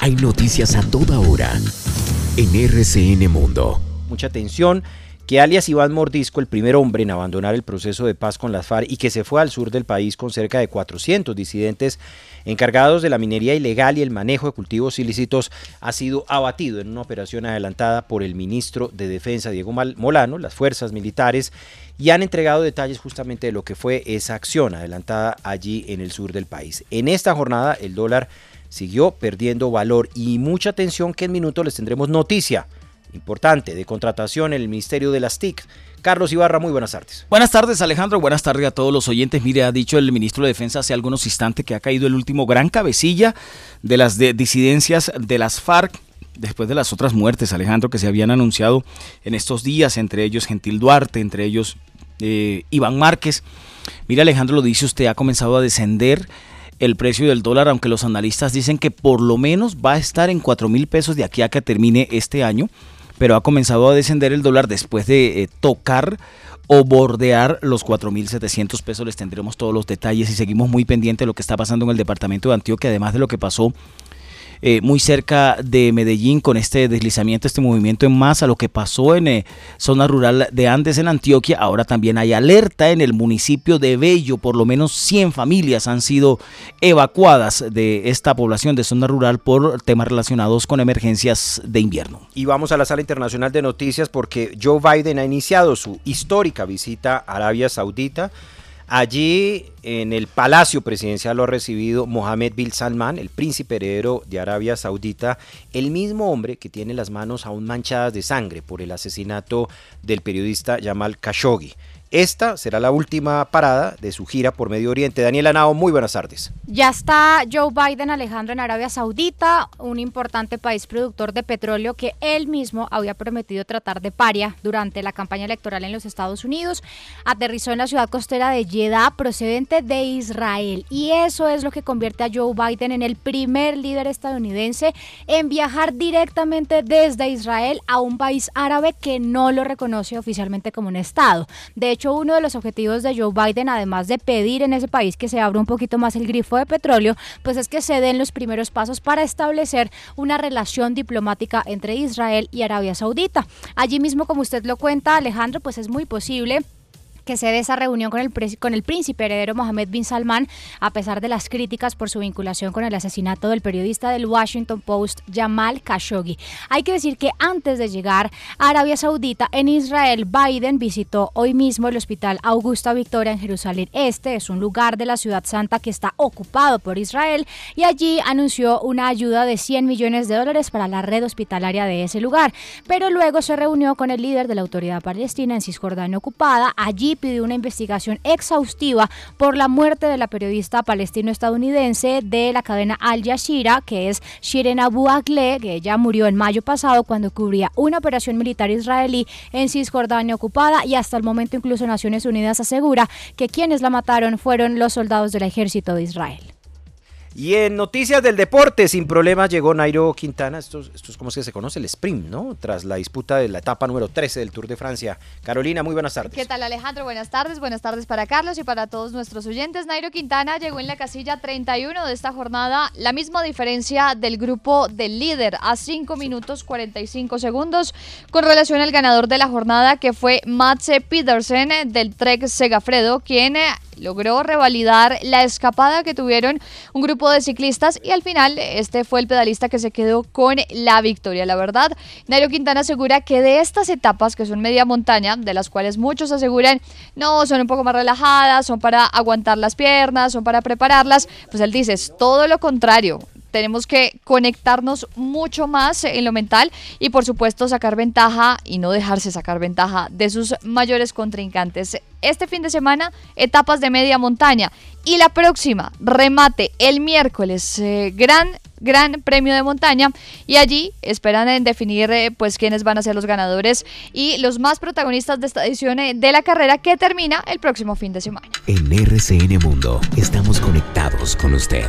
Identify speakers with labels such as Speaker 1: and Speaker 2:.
Speaker 1: Hay noticias a toda hora en RCN Mundo.
Speaker 2: Mucha atención que alias Iván Mordisco, el primer hombre en abandonar el proceso de paz con las FARC y que se fue al sur del país con cerca de 400 disidentes encargados de la minería ilegal y el manejo de cultivos ilícitos, ha sido abatido en una operación adelantada por el ministro de Defensa, Diego Molano, las fuerzas militares, y han entregado detalles justamente de lo que fue esa acción adelantada allí en el sur del país. En esta jornada el dólar siguió perdiendo valor y mucha atención que en minutos les tendremos noticia importante de contratación en el Ministerio de las TIC. Carlos Ibarra, muy buenas tardes.
Speaker 3: Buenas tardes, Alejandro. Buenas tardes a todos los oyentes. Mire, ha dicho el ministro de Defensa hace algunos instantes que ha caído el último gran cabecilla de las disidencias de las FARC después de las otras muertes, Alejandro, que se habían anunciado en estos días, entre ellos Gentil Duarte, entre ellos eh, Iván Márquez. Mire, Alejandro, lo dice usted, ha comenzado a descender el precio del dólar, aunque los analistas dicen que por lo menos va a estar en 4 mil pesos de aquí a que termine este año pero ha comenzado a descender el dólar después de eh, tocar o bordear los 4.700 pesos. Les tendremos todos los detalles y seguimos muy pendientes de lo que está pasando en el departamento de Antioquia, además de lo que pasó eh, muy cerca de Medellín con este deslizamiento, este movimiento en masa, lo que pasó en eh, zona rural de Andes en Antioquia. Ahora también hay alerta en el municipio de Bello, por lo menos 100 familias han sido evacuadas de esta población de zona rural por temas relacionados con emergencias de invierno.
Speaker 2: Y vamos a la sala internacional de noticias porque Joe Biden ha iniciado su histórica visita a Arabia Saudita. Allí en el Palacio Presidencial lo ha recibido Mohammed bin Salman, el príncipe heredero de Arabia Saudita, el mismo hombre que tiene las manos aún manchadas de sangre por el asesinato del periodista Jamal Khashoggi. Esta será la última parada de su gira por Medio Oriente. Daniela Nao, muy buenas tardes.
Speaker 4: Ya está Joe Biden Alejandro en Arabia Saudita, un importante país productor de petróleo que él mismo había prometido tratar de paria durante la campaña electoral en los Estados Unidos. Aterrizó en la ciudad costera de Jeddah, procedente de Israel. Y eso es lo que convierte a Joe Biden en el primer líder estadounidense en viajar directamente desde Israel a un país árabe que no lo reconoce oficialmente como un Estado. De hecho, uno de los objetivos de Joe Biden, además de pedir en ese país que se abra un poquito más el grifo de petróleo, pues es que se den los primeros pasos para establecer una relación diplomática entre Israel y Arabia Saudita. Allí mismo, como usted lo cuenta, Alejandro, pues es muy posible que se dé esa reunión con el, con el príncipe heredero Mohammed bin Salman, a pesar de las críticas por su vinculación con el asesinato del periodista del Washington Post Jamal Khashoggi. Hay que decir que antes de llegar a Arabia Saudita, en Israel, Biden visitó hoy mismo el hospital Augusta Victoria en Jerusalén Este, es un lugar de la ciudad santa que está ocupado por Israel, y allí anunció una ayuda de 100 millones de dólares para la red hospitalaria de ese lugar. Pero luego se reunió con el líder de la autoridad palestina en Cisjordania ocupada. Allí pidió una investigación exhaustiva por la muerte de la periodista palestino-estadounidense de la cadena Al Jazeera, que es Shirin Abu Akleh, que ella murió en mayo pasado cuando cubría una operación militar israelí en Cisjordania ocupada y hasta el momento incluso Naciones Unidas asegura que quienes la mataron fueron los soldados del ejército de Israel.
Speaker 2: Y en noticias del deporte, sin problemas llegó Nairo Quintana, esto, esto es como se conoce, el sprint, ¿no? Tras la disputa de la etapa número 13 del Tour de Francia. Carolina, muy buenas tardes.
Speaker 5: ¿Qué tal Alejandro? Buenas tardes, buenas tardes para Carlos y para todos nuestros oyentes. Nairo Quintana llegó en la casilla 31 de esta jornada, la misma diferencia del grupo del líder, a 5 minutos 45 segundos, con relación al ganador de la jornada que fue Matze Petersen del Trek Segafredo, quien logró revalidar la escapada que tuvieron un grupo de ciclistas y al final este fue el pedalista que se quedó con la victoria. La verdad, Nairo Quintana asegura que de estas etapas, que son media montaña, de las cuales muchos aseguran, no, son un poco más relajadas, son para aguantar las piernas, son para prepararlas, pues él dice, es todo lo contrario tenemos que conectarnos mucho más en lo mental y por supuesto sacar ventaja y no dejarse sacar ventaja de sus mayores contrincantes. Este fin de semana, etapas de media montaña y la próxima, remate el miércoles, eh, gran gran premio de montaña y allí esperan en definir eh, pues quiénes van a ser los ganadores y los más protagonistas de esta edición eh, de la carrera que termina el próximo fin de semana.
Speaker 1: En RCN Mundo estamos conectados con usted.